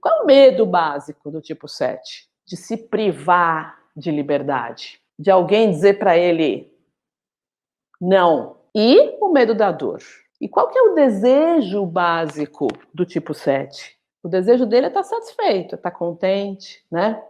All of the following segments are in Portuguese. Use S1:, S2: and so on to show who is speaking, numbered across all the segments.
S1: Qual é o medo básico do tipo 7? De se privar de liberdade. De alguém dizer para ele não. E o medo da dor. E qual que é o desejo básico do tipo 7? O desejo dele é estar tá satisfeito, é estar tá contente, né?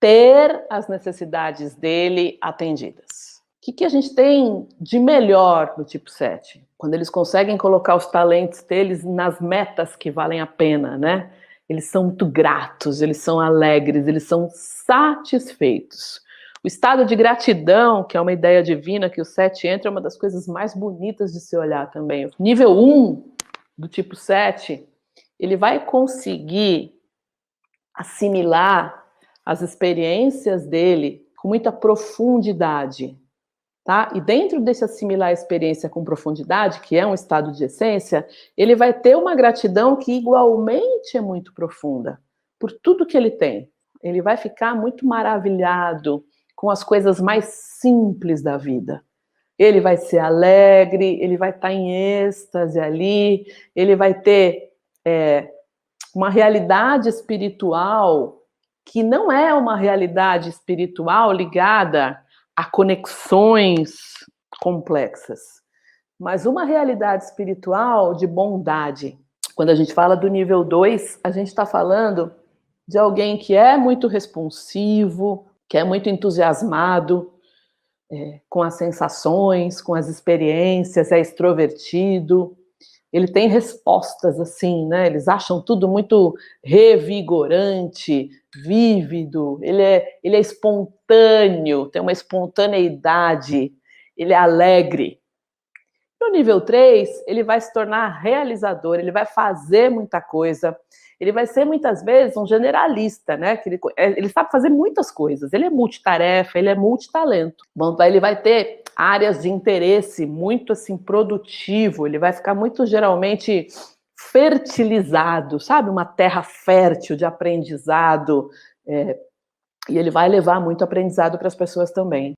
S1: Ter as necessidades dele atendidas. O que, que a gente tem de melhor no tipo 7? Quando eles conseguem colocar os talentos deles nas metas que valem a pena, né? Eles são muito gratos, eles são alegres, eles são satisfeitos. O estado de gratidão, que é uma ideia divina que o 7 entra, é uma das coisas mais bonitas de se olhar também. Nível 1 do tipo 7, ele vai conseguir assimilar as experiências dele com muita profundidade, tá? E dentro desse assimilar a experiência com profundidade, que é um estado de essência, ele vai ter uma gratidão que igualmente é muito profunda por tudo que ele tem. Ele vai ficar muito maravilhado com as coisas mais simples da vida. Ele vai ser alegre, ele vai estar em êxtase ali, ele vai ter é, uma realidade espiritual que não é uma realidade espiritual ligada a conexões complexas, mas uma realidade espiritual de bondade. Quando a gente fala do nível 2, a gente está falando de alguém que é muito responsivo, que é muito entusiasmado é, com as sensações, com as experiências, é extrovertido, ele tem respostas assim, né? Eles acham tudo muito revigorante, vívido, ele é, ele é espontâneo, tem uma espontaneidade, ele é alegre. No nível 3, ele vai se tornar realizador, ele vai fazer muita coisa, ele vai ser muitas vezes um generalista, né? Que ele, é, ele sabe fazer muitas coisas, ele é multitarefa, ele é multitalento. Bom, ele vai ter áreas de interesse muito assim produtivo, ele vai ficar muito geralmente fertilizado, sabe? Uma terra fértil de aprendizado, é, e ele vai levar muito aprendizado para as pessoas também.